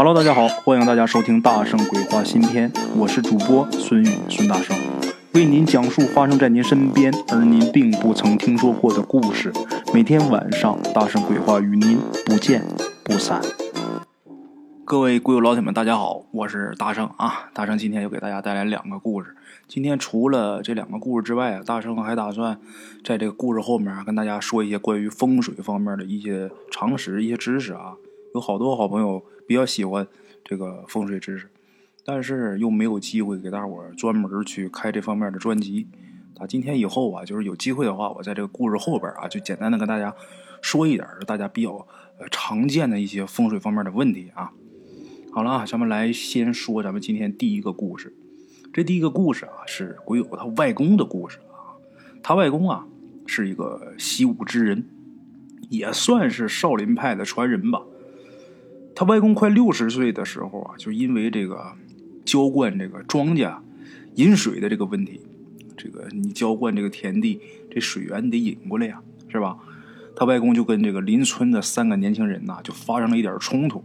Hello，大家好，欢迎大家收听《大圣鬼话》新篇，我是主播孙宇，孙大圣，为您讲述发生在您身边而您并不曾听说过的故事。每天晚上，《大圣鬼话》与您不见不散。各位鬼友老铁们，大家好，我是大圣啊！大圣今天又给大家带来两个故事。今天除了这两个故事之外啊，大圣还打算在这个故事后面跟大家说一些关于风水方面的一些常识、一些知识啊。有好多好朋友比较喜欢这个风水知识，但是又没有机会给大伙专门去开这方面的专辑。啊，今天以后啊，就是有机会的话，我在这个故事后边啊，就简单的跟大家说一点大家比较呃常见的一些风水方面的问题啊。好了啊，咱们来先说咱们今天第一个故事。这第一个故事啊，是鬼友他外公的故事啊。他外公啊是一个习武之人，也算是少林派的传人吧。他外公快六十岁的时候啊，就因为这个浇灌这个庄稼饮水的这个问题，这个你浇灌这个田地，这水源得引过来呀，是吧？他外公就跟这个邻村的三个年轻人呐，就发生了一点冲突。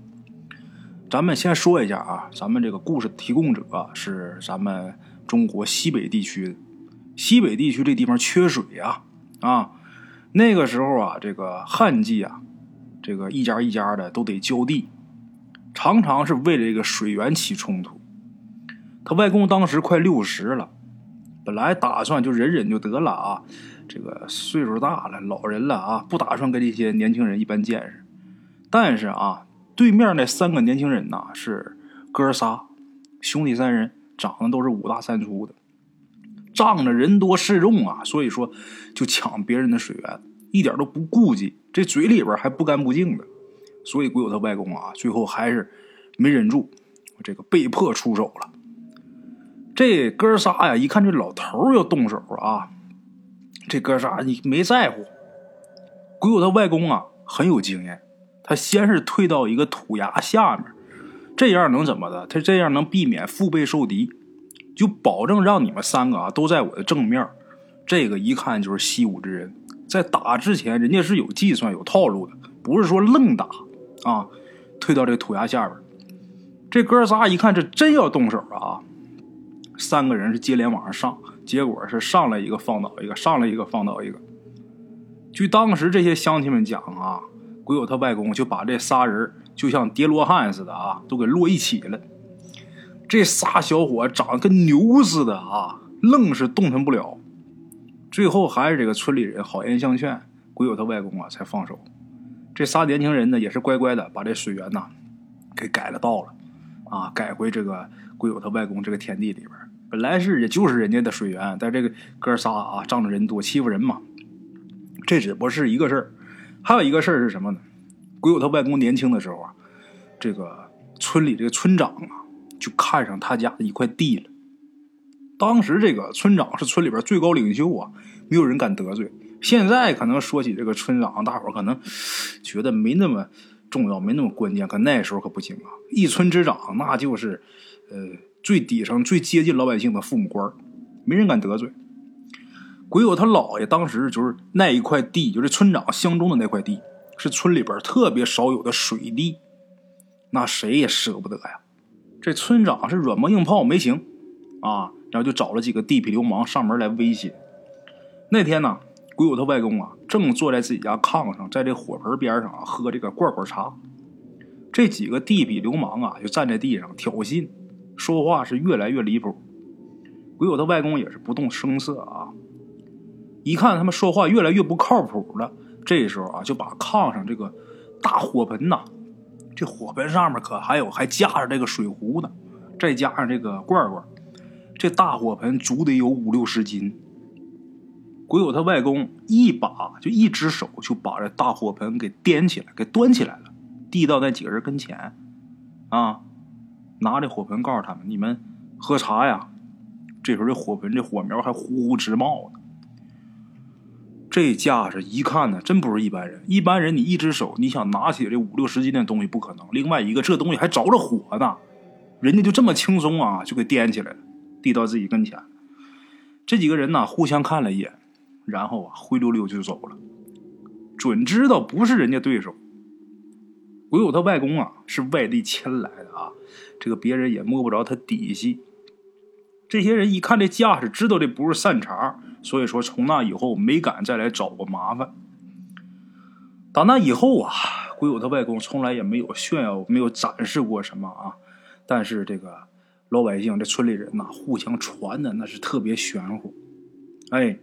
咱们先说一下啊，咱们这个故事提供者是咱们中国西北地区，西北地区这地方缺水呀，啊，那个时候啊，这个旱季啊，这个一家一家的都得浇地，常常是为了这个水源起冲突。他外公当时快六十了，本来打算就忍忍就得了啊，这个岁数大了，老人了啊，不打算跟这些年轻人一般见识，但是啊。对面那三个年轻人呐，是哥仨兄弟三人，长得都是五大三粗的，仗着人多势众啊，所以说就抢别人的水源，一点都不顾忌，这嘴里边还不干不净的。所以鬼友他外公啊，最后还是没忍住，这个被迫出手了。这哥仨呀，一看这老头要动手啊，这哥仨你没在乎。鬼友他外公啊，很有经验。他先是退到一个土崖下面，这样能怎么的？他这样能避免腹背受敌，就保证让你们三个啊都在我的正面。这个一看就是习武之人，在打之前人家是有计算、有套路的，不是说愣打啊。退到这土崖下边，这哥仨一看这真要动手啊，三个人是接连往上上，结果是上来一个放倒一个，上来一个放倒一个。据当时这些乡亲们讲啊。鬼友他外公就把这仨人就像叠罗汉似的啊，都给摞一起了。这仨小伙长得跟牛似的啊，愣是动弹不了。最后还是这个村里人好言相劝，鬼友他外公啊才放手。这仨年轻人呢也是乖乖的把这水源呐给改了道了啊，改回这个鬼友他外公这个田地里边。本来是也就是人家的水源，但这个哥仨啊仗着人多欺负人嘛，这只不过是一个事儿。还有一个事儿是什么呢？鬼友他外公年轻的时候啊，这个村里这个村长啊，就看上他家的一块地了。当时这个村长是村里边最高领袖啊，没有人敢得罪。现在可能说起这个村长，大伙可能觉得没那么重要，没那么关键。可那时候可不行啊，一村之长那就是呃最底层、最接近老百姓的父母官没人敢得罪。鬼友他姥爷当时就是那一块地，就是村长相中的那块地，是村里边特别少有的水地，那谁也舍不得呀。这村长是软磨硬泡没行啊，然后就找了几个地痞流氓上门来威胁。那天呢，鬼友他外公啊正坐在自己家炕上，在这火盆边上啊喝这个罐罐茶，这几个地痞流氓啊就站在地上挑衅，说话是越来越离谱。鬼友他外公也是不动声色啊。一看他们说话越来越不靠谱了，这时候啊，就把炕上这个大火盆呐，这火盆上面可还有还架着这个水壶呢，再加上这个罐罐，这大火盆足得有五六十斤。鬼友他外公一把就一只手就把这大火盆给掂起来，给端起来了，递到那几个人跟前，啊，拿着火盆告诉他们：“你们喝茶呀。”这时候这火盆这火苗还呼呼直冒呢。这架势一看呢，真不是一般人。一般人，你一只手你想拿起这五六十斤的东西不可能。另外一个，这东西还着着火呢，人家就这么轻松啊，就给掂起来了，递到自己跟前。这几个人呢，互相看了一眼，然后啊，灰溜溜就走了，准知道不是人家对手。鬼友他外公啊是外地迁来的啊，这个别人也摸不着他底细。这些人一看这架势，知道这不是善茬，所以说从那以后没敢再来找过麻烦。打那以后啊，鬼友他外公从来也没有炫耀、没有展示过什么啊。但是这个老百姓、这村里人呐，互相传的那是特别玄乎。哎，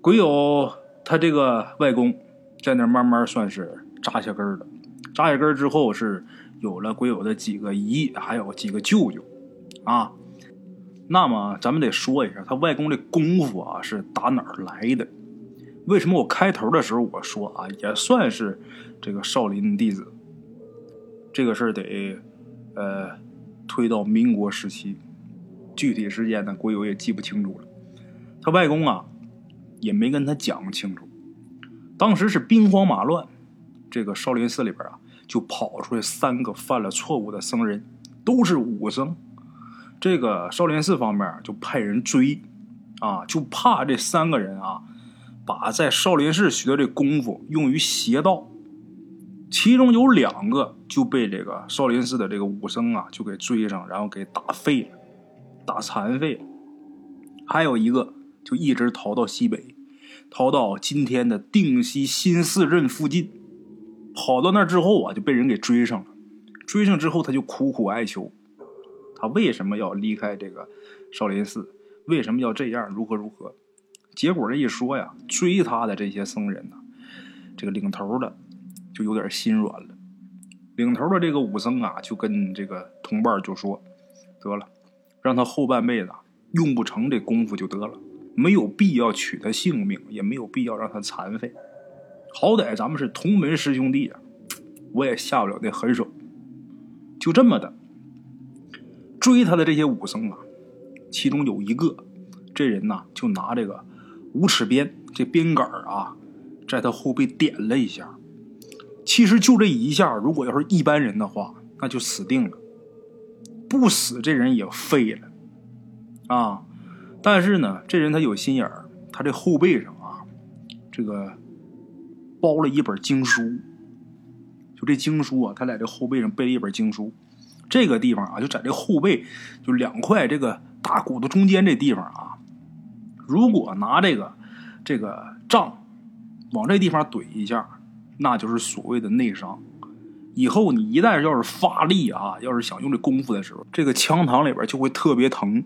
鬼友他这个外公在那慢慢算是扎下根了。扎下根之后，是有了鬼友的几个姨，还有几个舅舅啊。那么咱们得说一下，他外公这功夫啊是打哪儿来的？为什么我开头的时候我说啊，也算是这个少林弟子？这个事儿得呃推到民国时期，具体时间呢，鬼友也记不清楚了。他外公啊也没跟他讲清楚。当时是兵荒马乱，这个少林寺里边啊就跑出来三个犯了错误的僧人，都是武僧。这个少林寺方面就派人追，啊，就怕这三个人啊，把在少林寺学的这功夫用于邪道。其中有两个就被这个少林寺的这个武僧啊，就给追上，然后给打废了，打残废了。还有一个就一直逃到西北，逃到今天的定西新四镇附近。跑到那之后啊，就被人给追上了。追上之后，他就苦苦哀求。他为什么要离开这个少林寺？为什么要这样？如何如何？结果这一说呀，追他的这些僧人呢，这个领头的就有点心软了。领头的这个武僧啊，就跟这个同伴就说：“得了，让他后半辈子用不成这功夫就得了，没有必要取他性命，也没有必要让他残废。好歹咱们是同门师兄弟啊，我也下不了那狠手。就这么的。”追他的这些武僧啊，其中有一个，这人呐就拿这个五尺鞭，这鞭杆啊，在他后背点了一下。其实就这一下，如果要是一般人的话，那就死定了。不死，这人也废了啊。但是呢，这人他有心眼儿，他这后背上啊，这个包了一本经书。就这经书啊，他在这后背上背了一本经书。这个地方啊，就在这后背，就两块这个大骨头中间这地方啊，如果拿这个这个杖往这地方怼一下，那就是所谓的内伤。以后你一旦要是发力啊，要是想用这功夫的时候，这个枪膛里边就会特别疼。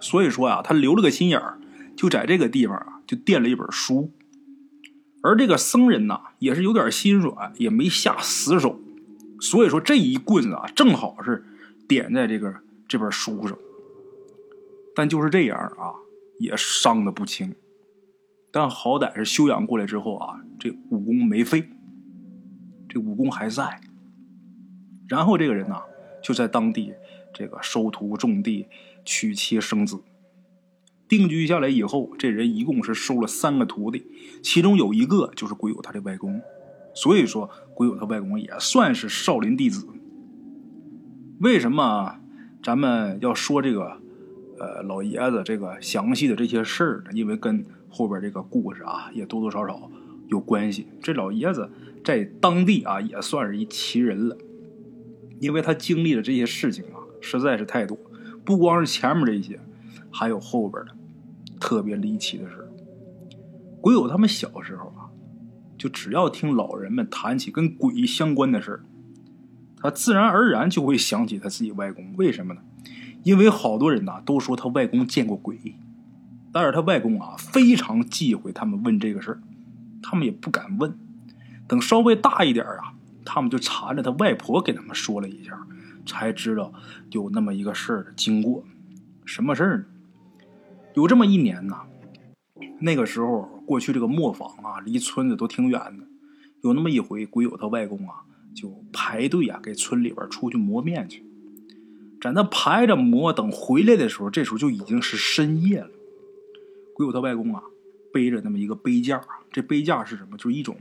所以说啊，他留了个心眼儿，就在这个地方啊，就垫了一本书。而这个僧人呐，也是有点心软，也没下死手。所以说这一棍子啊，正好是点在这个这本书上。但就是这样啊，也伤的不轻。但好歹是休养过来之后啊，这武功没废，这武功还在。然后这个人呢，就在当地这个收徒种地、娶妻生子。定居下来以后，这人一共是收了三个徒弟，其中有一个就是鬼友他的外公。所以说，鬼友他外公也算是少林弟子。为什么咱们要说这个呃老爷子这个详细的这些事儿呢？因为跟后边这个故事啊也多多少少有关系。这老爷子在当地啊也算是一奇人了，因为他经历的这些事情啊实在是太多，不光是前面这些，还有后边的特别离奇的事鬼友他们小时候啊。就只要听老人们谈起跟鬼相关的事，他自然而然就会想起他自己外公。为什么呢？因为好多人呐都说他外公见过鬼，但是他外公啊非常忌讳他们问这个事，他们也不敢问。等稍微大一点啊，他们就缠着他外婆给他们说了一下，才知道有那么一个事儿的经过。什么事儿呢？有这么一年呐。那个时候，过去这个磨坊啊，离村子都挺远的。有那么一回，鬼友他外公啊，就排队啊，给村里边出去磨面去。在那排着磨，等回来的时候，这时候就已经是深夜了。鬼友他外公啊，背着那么一个背架这背架是什么？就是一种，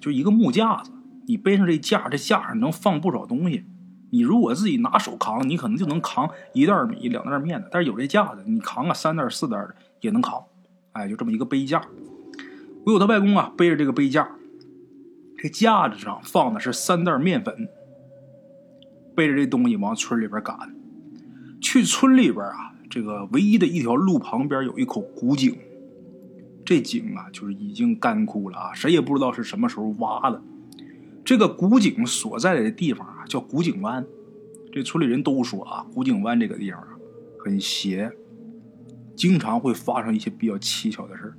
就是一个木架子。你背上这架，这架上能放不少东西。你如果自己拿手扛，你可能就能扛一袋米、两袋面的。但是有这架子，你扛个三袋、四袋的也能扛。哎，就这么一个背架，我有他外公啊，背着这个背架，这架子上放的是三袋面粉，背着这东西往村里边赶。去村里边啊，这个唯一的一条路旁边有一口古井，这井啊就是已经干枯了啊，谁也不知道是什么时候挖的。这个古井所在的地方啊叫古井湾，这村里人都说啊，古井湾这个地方啊很邪，经常会发生一些比较蹊跷的事儿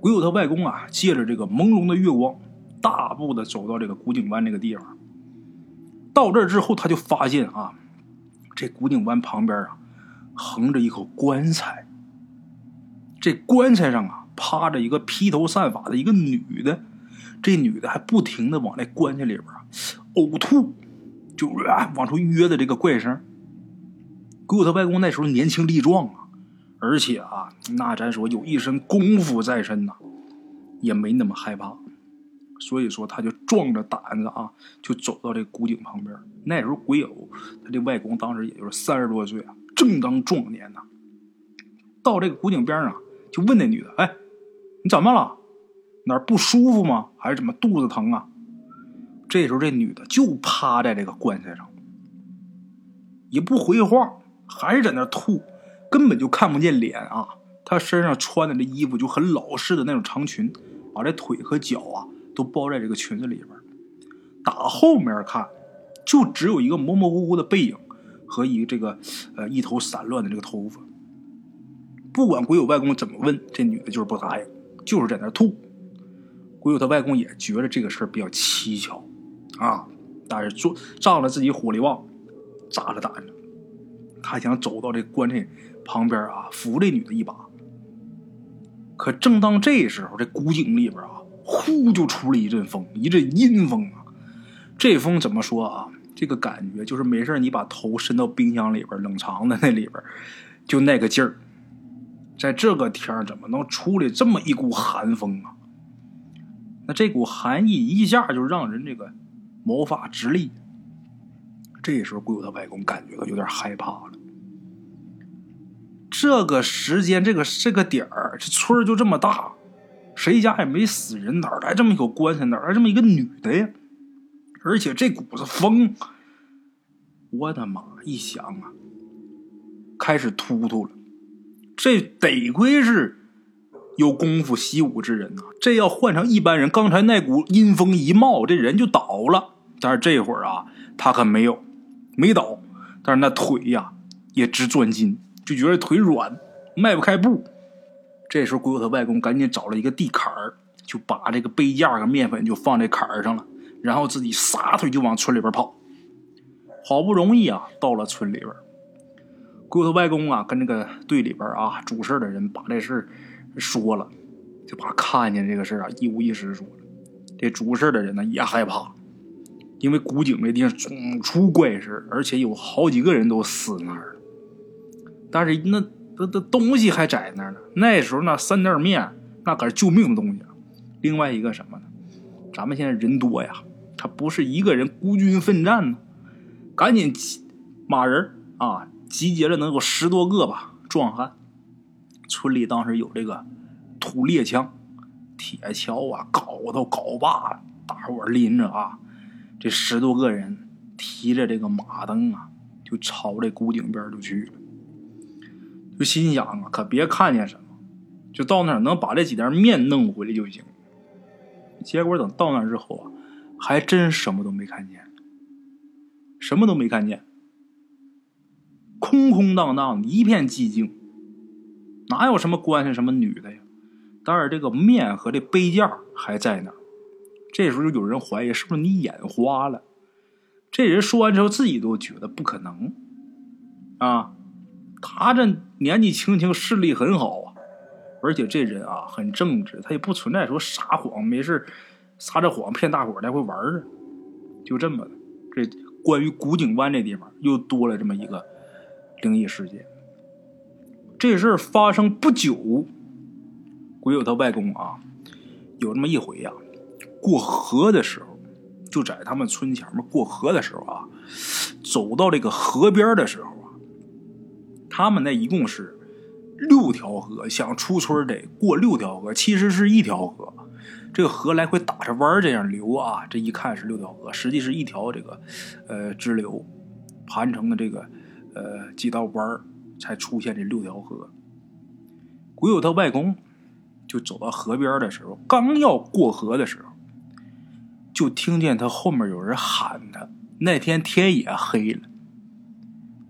鬼友他外公啊，借着这个朦胧的月光，大步的走到这个古井湾这个地方。到这儿之后，他就发现啊。这古井湾旁边啊，横着一口棺材。这棺材上啊，趴着一个披头散发的一个女的。这女的还不停的往那棺材里边啊呕吐，就啊往出约的这个怪声。鬼友他外公那时候年轻力壮啊，而且啊，那咱说有一身功夫在身呐，也没那么害怕。所以说，他就壮着胆子啊，就走到这古井旁边。那时候，鬼友他这外公当时也就是三十多岁啊，正当壮年呐。到这个古井边上，就问那女的：“哎，你怎么了？哪儿不舒服吗？还是怎么肚子疼啊？”这时候，这女的就趴在这个棺材上，也不回话，还是在那吐，根本就看不见脸啊。她身上穿的这衣服就很老式的那种长裙，把这腿和脚啊。都包在这个裙子里边，打后面看，就只有一个模模糊糊的背影和一个这个呃一头散乱的这个头发。不管鬼友外公怎么问，这女的就是不答应，就是在那吐。鬼友他外公也觉得这个事儿比较蹊跷啊，但是做仗着自己火力旺，炸着胆子，他想走到这棺材旁边啊，扶这女的一把。可正当这时候，这古井里边啊。呼，就出了一阵风，一阵阴风啊！这风怎么说啊？这个感觉就是没事你把头伸到冰箱里边冷藏的那里边，就那个劲儿。在这个天怎么能出来这么一股寒风啊？那这股寒意一下就让人这个毛发直立。这时候，鬼友他外公感觉到有点害怕了。这个时间，这个这个点儿，这村就这么大。谁家也没死人，哪来这么一口棺材？哪来这么一个女的呀？而且这股子风，我的妈！一想啊，开始突突了。这得亏是有功夫习武之人呐，这要换成一般人，刚才那股阴风一冒，这人就倒了。但是这会儿啊，他可没有，没倒，但是那腿呀也直钻筋，就觉得腿软，迈不开步。这时候，鬼友他外公赶紧找了一个地坎儿，就把这个杯架和面粉就放在坎儿上了，然后自己撒腿就往村里边跑。好不容易啊，到了村里边，鬼友他外公啊跟这个队里边啊主事的人把这事儿说了，就把看见这个事啊一五一十说了。这主事的人呢也害怕，因为古井这地方总出怪事，而且有好几个人都死那儿了。但是那。那那东西还在那儿呢。那时候那三袋面，那可是救命的东西。另外一个什么呢？咱们现在人多呀，他不是一个人孤军奋战呢。赶紧马人啊，集结了能有十多个吧壮汉。村里当时有这个土猎枪、铁锹啊、镐头、镐把，大伙拎着啊，这十多个人提着这个马灯啊，就朝这古井边就去了。就心想啊，可别看见什么，就到那儿能把这几袋面弄回来就行。结果等到那儿之后啊，还真什么都没看见，什么都没看见，空空荡荡，一片寂静，哪有什么关系什么女的呀？但是这个面和这杯架还在那儿。这时候就有人怀疑是不是你眼花了？这人说完之后，自己都觉得不可能啊。他这年纪轻轻，视力很好啊，而且这人啊很正直，他也不存在说撒谎，没事撒着谎骗大伙来回玩的，就这么的。这关于古井湾这地方又多了这么一个灵异事件。这事儿发生不久，鬼友他外公啊，有这么一回呀，过河的时候，就在他们村前面过河的时候啊，走到这个河边的时候啊。他们那一共是六条河，想出村得过六条河，其实是一条河。这个河来回打着弯这样流啊，这一看是六条河，实际是一条这个呃支流盘成的这个呃几道弯才出现这六条河。鬼友他外公就走到河边的时候，刚要过河的时候，就听见他后面有人喊他。那天天也黑了，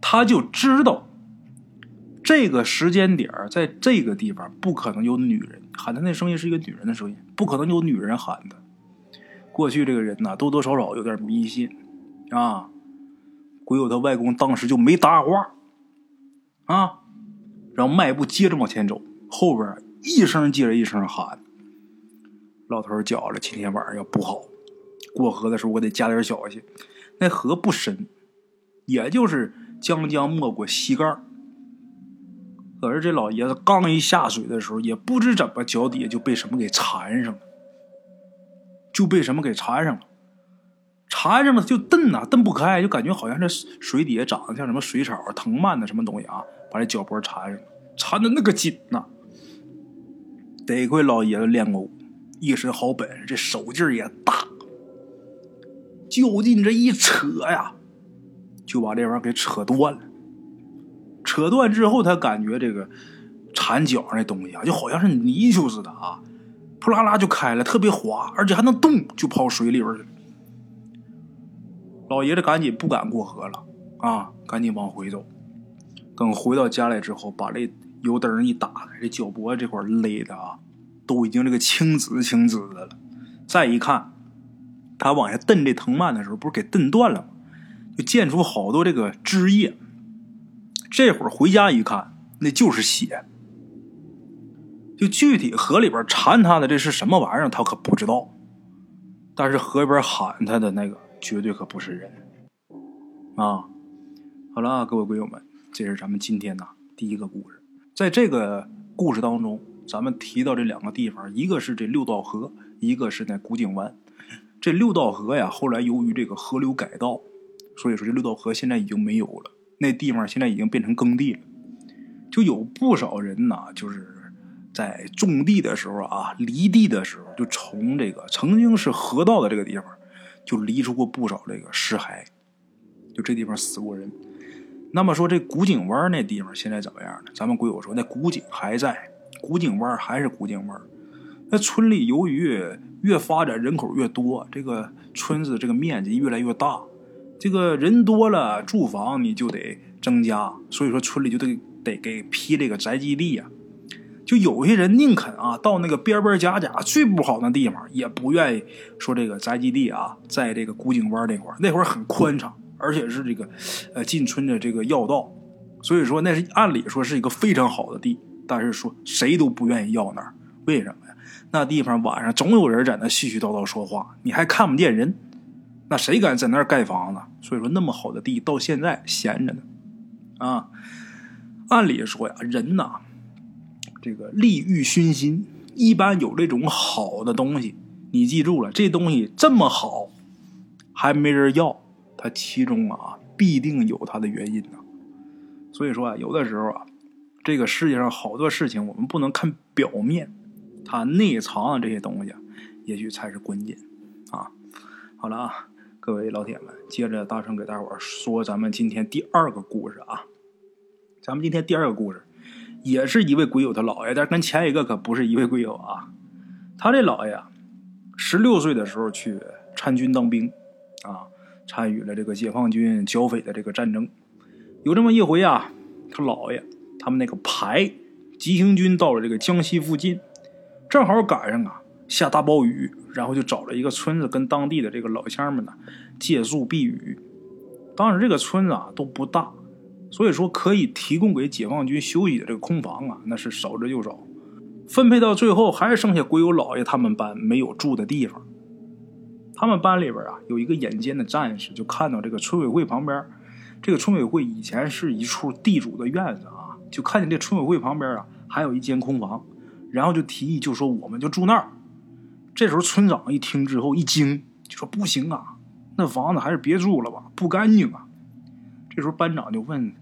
他就知道。这个时间点在这个地方不可能有女人喊他，那声音是一个女人的声音，不可能有女人喊他。过去这个人呐，多多少少有点迷信啊。鬼友他外公当时就没搭话啊，然后迈步接着往前走，后边一声接着一声喊：“老头觉着今天晚上要不好，过河的时候我得加点小心。那河不深，也就是将将没过膝盖。”可是这老爷子刚一下水的时候，也不知怎么脚底下就被什么给缠上了，就被什么给缠上了，缠上了就蹬呐，蹬不开，就感觉好像这水底下长得像什么水草、藤蔓的什么东西啊，把这脚脖缠上了，缠的那个紧呐。得亏老爷子练过武，一身好本事，这手劲也大，就近这一扯呀，就把这玩意儿给扯断了。扯断之后，他感觉这个缠脚上那东西啊，就好像是泥鳅似的啊，扑啦啦就开了，特别滑，而且还能动，就跑水里边去了。老爷子赶紧不敢过河了啊，赶紧往回走。等回到家来之后，把这油灯一打开，这脚脖子这块勒的啊，都已经这个青紫青紫的了。再一看，他往下蹬这藤蔓的时候，不是给蹬断了吗？就溅出好多这个汁液。这会儿回家一看，那就是血。就具体河里边缠他的这是什么玩意儿，他可不知道。但是河里边喊他的那个绝对可不是人啊！好了啊，各位鬼友们，这是咱们今天的第一个故事。在这个故事当中，咱们提到这两个地方，一个是这六道河，一个是那古井湾。这六道河呀，后来由于这个河流改道，所以说这六道河现在已经没有了。那地方现在已经变成耕地了，就有不少人呐，就是在种地的时候啊，犁地的时候，就从这个曾经是河道的这个地方，就犁出过不少这个尸骸，就这地方死过人。那么说这古井湾那地方现在怎么样呢？咱们鬼友说那古井还在，古井湾还是古井湾。那村里由于越发展人口越多，这个村子这个面积越来越大。这个人多了，住房你就得增加，所以说村里就得得给批这个宅基地呀。就有些人宁肯啊，到那个边边角角最不好的地方，也不愿意说这个宅基地啊，在这个古井湾那块那块很宽敞，而且是这个呃进村的这个要道，所以说那是按理说是一个非常好的地，但是说谁都不愿意要那儿，为什么呀？那地方晚上总有人在那絮絮叨叨说话，你还看不见人。那谁敢在那儿盖房子？所以说，那么好的地到现在闲着呢。啊，按理说呀，人呐，这个利欲熏心，一般有这种好的东西，你记住了，这东西这么好，还没人要，它其中啊，必定有它的原因呢。所以说啊，有的时候啊，这个世界上好多事情，我们不能看表面，它内藏的这些东西，也许才是关键啊。好了啊。各位老铁们，接着大声给大伙儿说咱们今天第二个故事啊！咱们今天第二个故事，也是一位鬼友的姥爷，但是跟前一个可不是一位鬼友啊。他这姥爷十六岁的时候去参军当兵啊，参与了这个解放军剿匪的这个战争。有这么一回啊，他姥爷他们那个排急行军到了这个江西附近，正好赶上啊。下大暴雨，然后就找了一个村子，跟当地的这个老乡们呢借宿避雨。当时这个村子啊都不大，所以说可以提供给解放军休息的这个空房啊那是少之又少。分配到最后还是剩下鬼友老爷他们班没有住的地方。他们班里边啊有一个眼尖的战士，就看到这个村委会旁边，这个村委会以前是一处地主的院子啊，就看见这村委会旁边啊还有一间空房，然后就提议就说我们就住那儿。这时候村长一听之后一惊，就说：“不行啊，那房子还是别住了吧，不干净啊。”这时候班长就问：“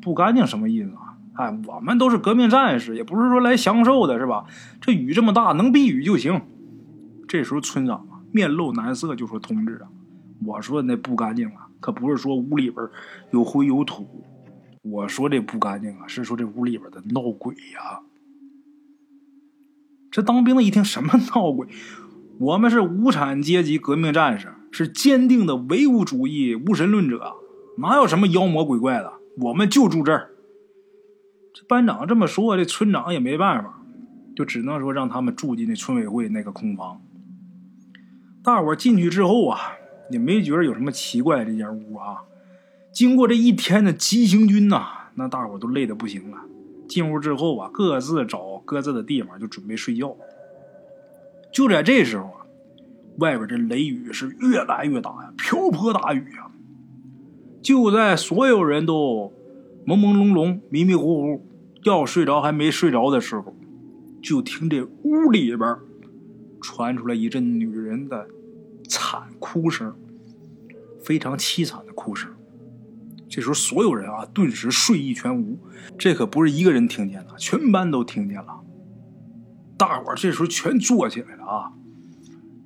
不干净什么意思啊？哎，我们都是革命战士，也不是说来享受的，是吧？这雨这么大，能避雨就行。这时候村长啊，面露难色，就说：“同志啊，我说那不干净啊，可不是说屋里边有灰有土。我说这不干净啊，是说这屋里边的闹鬼呀。”这当兵的一听，什么闹鬼？我们是无产阶级革命战士，是坚定的唯物主义无神论者，哪有什么妖魔鬼怪的？我们就住这儿。这班长这么说，这村长也没办法，就只能说让他们住进那村委会那个空房。大伙进去之后啊，也没觉得有什么奇怪。这间屋啊，经过这一天的急行军呐，那大伙都累得不行了。进屋之后啊，各自找各自的地方就准备睡觉。就在这时候啊，外边这雷雨是越来越大呀，瓢泼大雨啊！就在所有人都朦朦胧胧、迷迷糊糊要睡着还没睡着的时候，就听这屋里边传出来一阵女人的惨哭声，非常凄惨的哭声。这时候，所有人啊，顿时睡意全无。这可不是一个人听见了，全班都听见了。大伙这时候全坐起来了啊！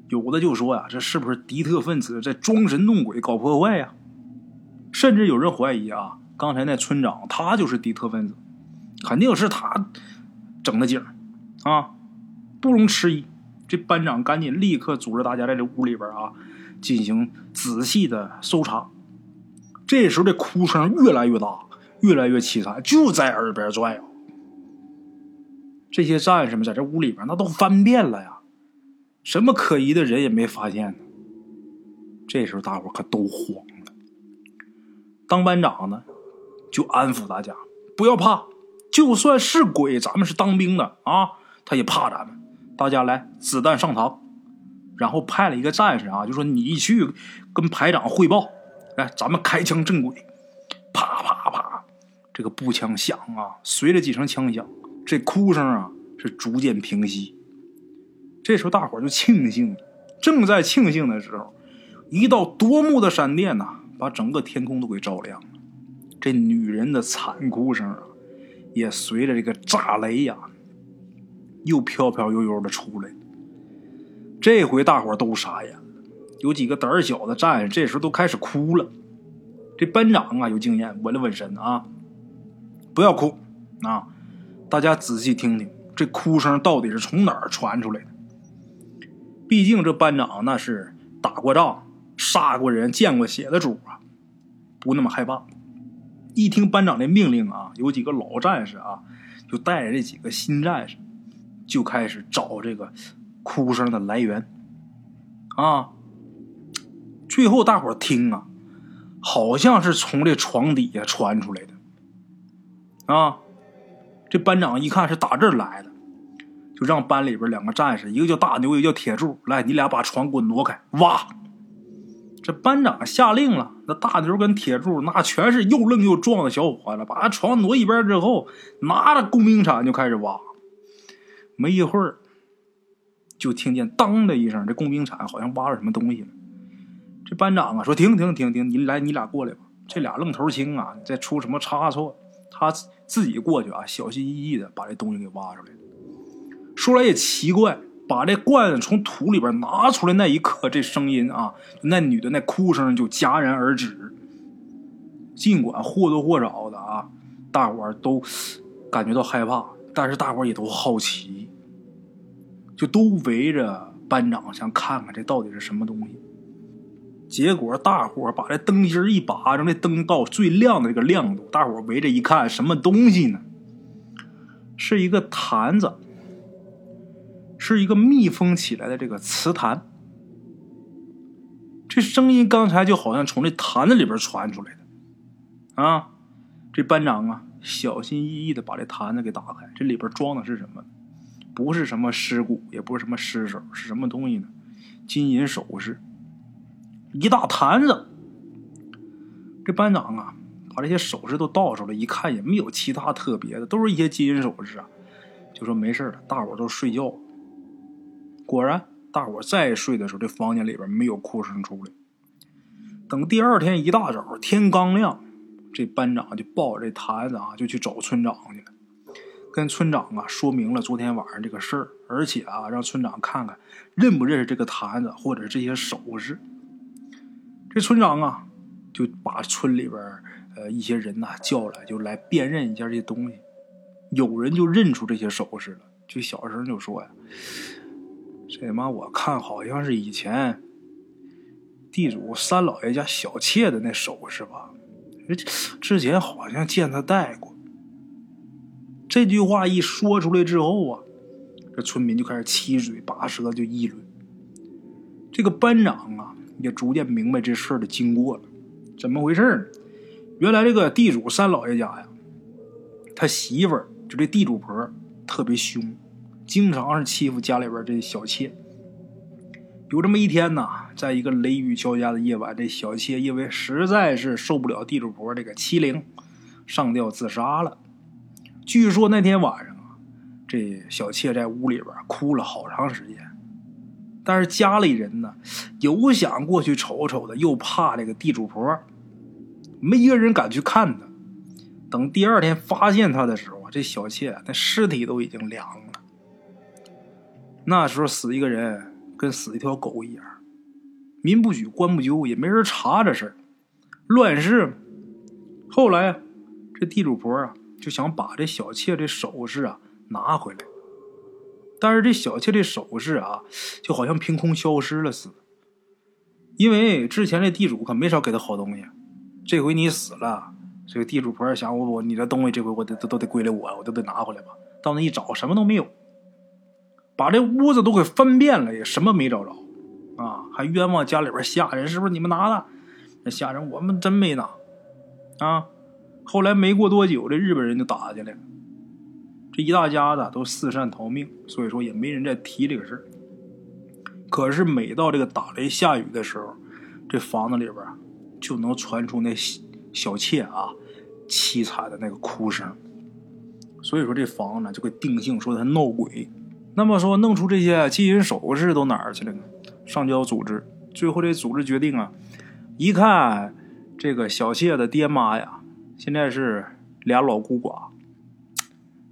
有的就说呀：“这是不是敌特分子在装神弄鬼、搞破坏呀？”甚至有人怀疑啊，刚才那村长他就是敌特分子，肯定是他整的景啊！不容迟疑，这班长赶紧立刻组织大家在这屋里边啊进行仔细的搜查。这时候，这哭声越来越大，越来越凄惨，就在耳边转悠。这些战士们在这屋里边，那都翻遍了呀，什么可疑的人也没发现呢。这时候，大伙可都慌。当班长呢，就安抚大家不要怕，就算是鬼，咱们是当兵的啊，他也怕咱们。大家来，子弹上膛。然后派了一个战士啊，就说你去跟排长汇报。来，咱们开枪镇鬼！啪啪啪，这个步枪响啊，随着几声枪响，这哭声啊是逐渐平息。这时候大伙就庆幸，正在庆幸的时候，一道夺目的闪电呐，把整个天空都给照亮了。这女人的惨哭声啊，也随着这个炸雷呀，又飘飘悠悠的出来。这回大伙都傻眼了。有几个胆小的战士，这时候都开始哭了。这班长啊，有经验，稳了稳神啊，不要哭啊！大家仔细听听，这哭声到底是从哪儿传出来的？毕竟这班长那是打过仗、杀过人、见过血的主啊，不那么害怕。一听班长的命令啊，有几个老战士啊，就带着这几个新战士，就开始找这个哭声的来源啊。最后，大伙听啊，好像是从这床底下传出来的，啊，这班长一看是打这儿来的，就让班里边两个战士，一个叫大牛，一个叫铁柱，来，你俩把床给我挪开，挖。这班长下令了，那大牛跟铁柱那全是又愣又壮的小伙子，把床挪一边之后，拿着工兵铲就开始挖。没一会儿，就听见当的一声，这工兵铲好像挖着什么东西了。这班长啊，说停停停停，你来，你俩过来吧。这俩愣头青啊，再出什么差错，他自己过去啊，小心翼翼的把这东西给挖出来。说来也奇怪，把这罐子从土里边拿出来那一刻，这声音啊，那女的那哭声就戛然而止。尽管或多或少的啊，大伙儿都感觉到害怕，但是大伙儿也都好奇，就都围着班长想看看这到底是什么东西。结果大伙把这灯芯一拔，让这灯到最亮的这个亮度。大伙围着一看，什么东西呢？是一个坛子，是一个密封起来的这个瓷坛。这声音刚才就好像从这坛子里边传出来的。啊，这班长啊，小心翼翼的把这坛子给打开，这里边装的是什么？不是什么尸骨，也不是什么尸首，是什么东西呢？金银首饰。一大坛子，这班长啊，把这些首饰都倒出来，一看也没有其他特别的，都是一些金银首饰啊，就说没事了，大伙都睡觉。果然，大伙再睡的时候，这房间里边没有哭声出来。等第二天一大早，天刚亮，这班长就抱着这坛子啊，就去找村长去了，跟村长啊说明了昨天晚上这个事儿，而且啊让村长看看认不认识这个坛子或者这些首饰。这村长啊就把村里边呃一些人呐叫来，就来辨认一下这些东西。有人就认出这些首饰了，就小声就说呀：“这妈我看好像是以前地主三老爷家小妾的那首饰吧？之前好像见他戴过。”这句话一说出来之后啊，这村民就开始七嘴八舌就议论。这个班长啊，也逐渐明白这事儿的经过了。怎么回事呢？原来这个地主三老爷家呀，他媳妇儿。就这地主婆特别凶，经常是欺负家里边这小妾。有这么一天呢，在一个雷雨交加的夜晚，这小妾因为实在是受不了地主婆这个欺凌，上吊自杀了。据说那天晚上啊，这小妾在屋里边哭了好长时间，但是家里人呢，有想过去瞅瞅的，又怕这个地主婆，没一个人敢去看她。等第二天发现她的时候。这小妾那尸体都已经凉了。那时候死一个人跟死一条狗一样，民不举，官不究，也没人查这事儿，乱世。后来这地主婆啊就想把这小妾这首饰啊拿回来，但是这小妾这首饰啊就好像凭空消失了似的，因为之前这地主可没少给他好东西，这回你死了。这个地主婆想我我你的东西这回我得都都得归了我，我都得拿回来吧。到那一找，什么都没有，把这屋子都给翻遍了，也什么没找着，啊，还冤枉家里边下人，是不是你们拿的？那下人我们真没拿，啊。后来没过多久，这日本人就打进来了，这一大家子都四散逃命，所以说也没人再提这个事。可是每到这个打雷下雨的时候，这房子里边就能传出那。小妾啊，凄惨的那个哭声，所以说这房子呢就给定性说他闹鬼。那么说弄出这些金银首饰都哪儿去了呢？上交组织，最后这组织决定啊，一看这个小谢的爹妈呀，现在是俩老孤寡，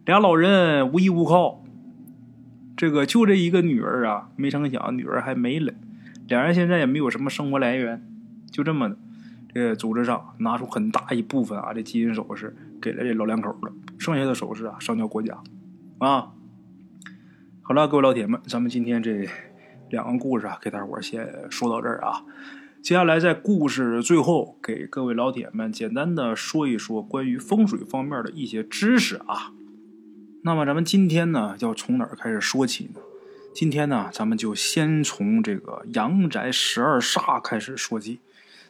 俩老人无依无靠，这个就这一个女儿啊，没成想女儿还没了，两人现在也没有什么生活来源，就这么的。这个组织上拿出很大一部分啊，这金银首饰给了这老两口了，剩下的首饰啊上交国家。啊，好了，各位老铁们，咱们今天这两个故事啊，给大伙先说到这儿啊。接下来在故事最后，给各位老铁们简单的说一说关于风水方面的一些知识啊。那么咱们今天呢，要从哪儿开始说起呢？今天呢，咱们就先从这个阳宅十二煞开始说起。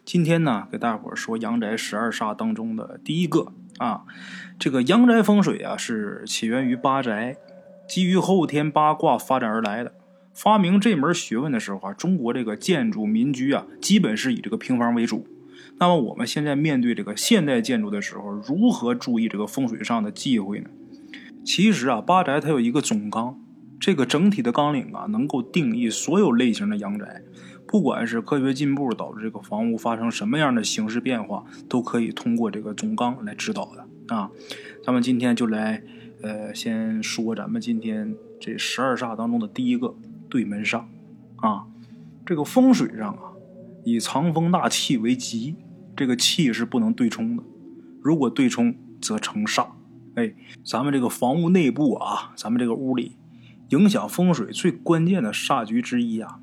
今天呢，给大伙儿说阳宅十二煞当中的第一个啊，这个阳宅风水啊是起源于八宅，基于后天八卦发展而来的。发明这门学问的时候啊，中国这个建筑民居啊，基本是以这个平房为主。那么我们现在面对这个现代建筑的时候，如何注意这个风水上的忌讳呢？其实啊，八宅它有一个总纲，这个整体的纲领啊，能够定义所有类型的阳宅。不管是科学进步导致这个房屋发生什么样的形式变化，都可以通过这个总纲来指导的啊。咱们今天就来，呃，先说咱们今天这十二煞当中的第一个对门煞啊。这个风水上啊，以藏风纳气为吉，这个气是不能对冲的，如果对冲则成煞。哎，咱们这个房屋内部啊，咱们这个屋里影响风水最关键的煞局之一啊。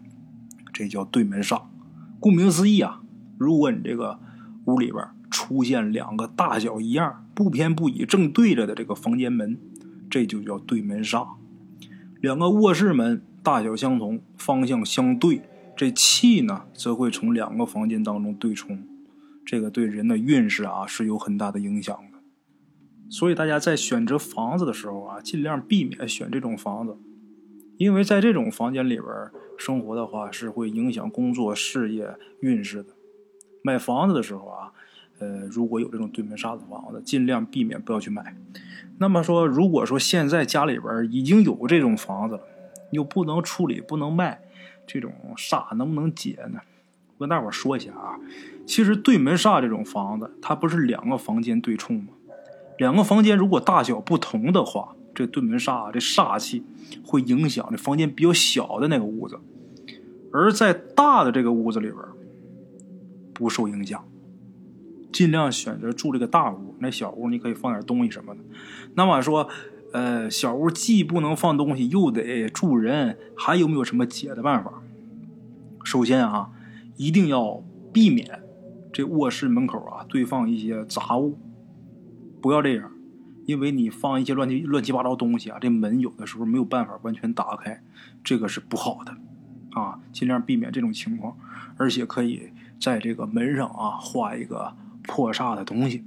这叫对门煞，顾名思义啊，如果你这个屋里边出现两个大小一样、不偏不倚、正对着的这个房间门，这就叫对门煞。两个卧室门大小相同、方向相对，这气呢则会从两个房间当中对冲，这个对人的运势啊是有很大的影响的。所以大家在选择房子的时候啊，尽量避免选这种房子，因为在这种房间里边。生活的话是会影响工作、事业运势的。买房子的时候啊，呃，如果有这种对门煞的房子，尽量避免不要去买。那么说，如果说现在家里边已经有这种房子了，又不能处理、不能卖，这种煞能不能解呢？我跟大伙说一下啊，其实对门煞这种房子，它不是两个房间对冲吗？两个房间如果大小不同的话，这对门煞这煞气会影响这房间比较小的那个屋子，而在大的这个屋子里边不受影响。尽量选择住这个大屋，那小屋你可以放点东西什么的。那么说，呃，小屋既不能放东西，又得住人，还有没有什么解的办法？首先啊，一定要避免这卧室门口啊堆放一些杂物，不要这样，因为你放一些乱七乱七八糟东西啊，这门有的时候没有办法完全打开，这个是不好的啊。尽量避免这种情况，而且可以在这个门上啊画一个。破煞的东西，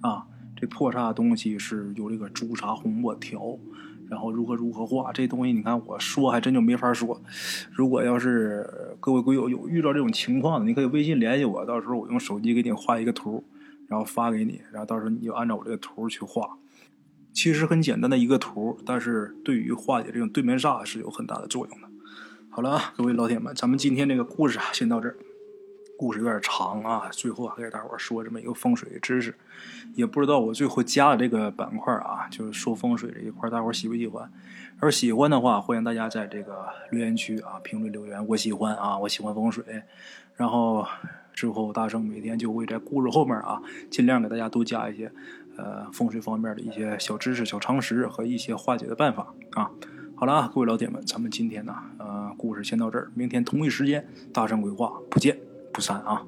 啊，这破煞的东西是有这个朱砂红墨条，然后如何如何画这东西，你看我说还真就没法说。如果要是各位鬼友有遇到这种情况的，你可以微信联系我，到时候我用手机给你画一个图，然后发给你，然后到时候你就按照我这个图去画。其实很简单的一个图，但是对于化解这种对面煞是有很大的作用的。好了啊，各位老铁们，咱们今天这个故事啊，先到这儿。故事有点长啊，最后还给大伙说这么一个风水知识，也不知道我最后加的这个板块啊，就是说风水这一块，大伙喜不喜欢？要是喜欢的话，欢迎大家在这个留言区啊评论留言，我喜欢啊，我喜欢风水。然后之后大圣每天就会在故事后面啊，尽量给大家多加一些呃风水方面的一些小知识、小常识和一些化解的办法啊。好了啊，各位老铁们，咱们今天呢，呃，故事先到这儿，明天同一时间大圣鬼话不见。不散啊！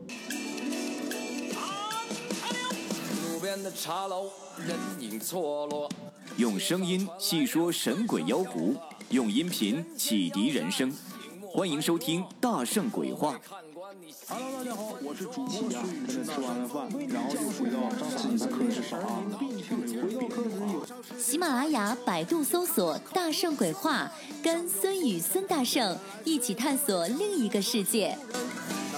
用声音细说神鬼妖狐，用音频启迪人生。欢迎收听《大圣鬼话》。Hello，大家好，我是主播孙宇。现在吃完了饭，然后就回到自己的课室上啊。喜马拉雅、百度搜索“大圣鬼话”，跟孙宇、孙大圣一起探索另一个世界。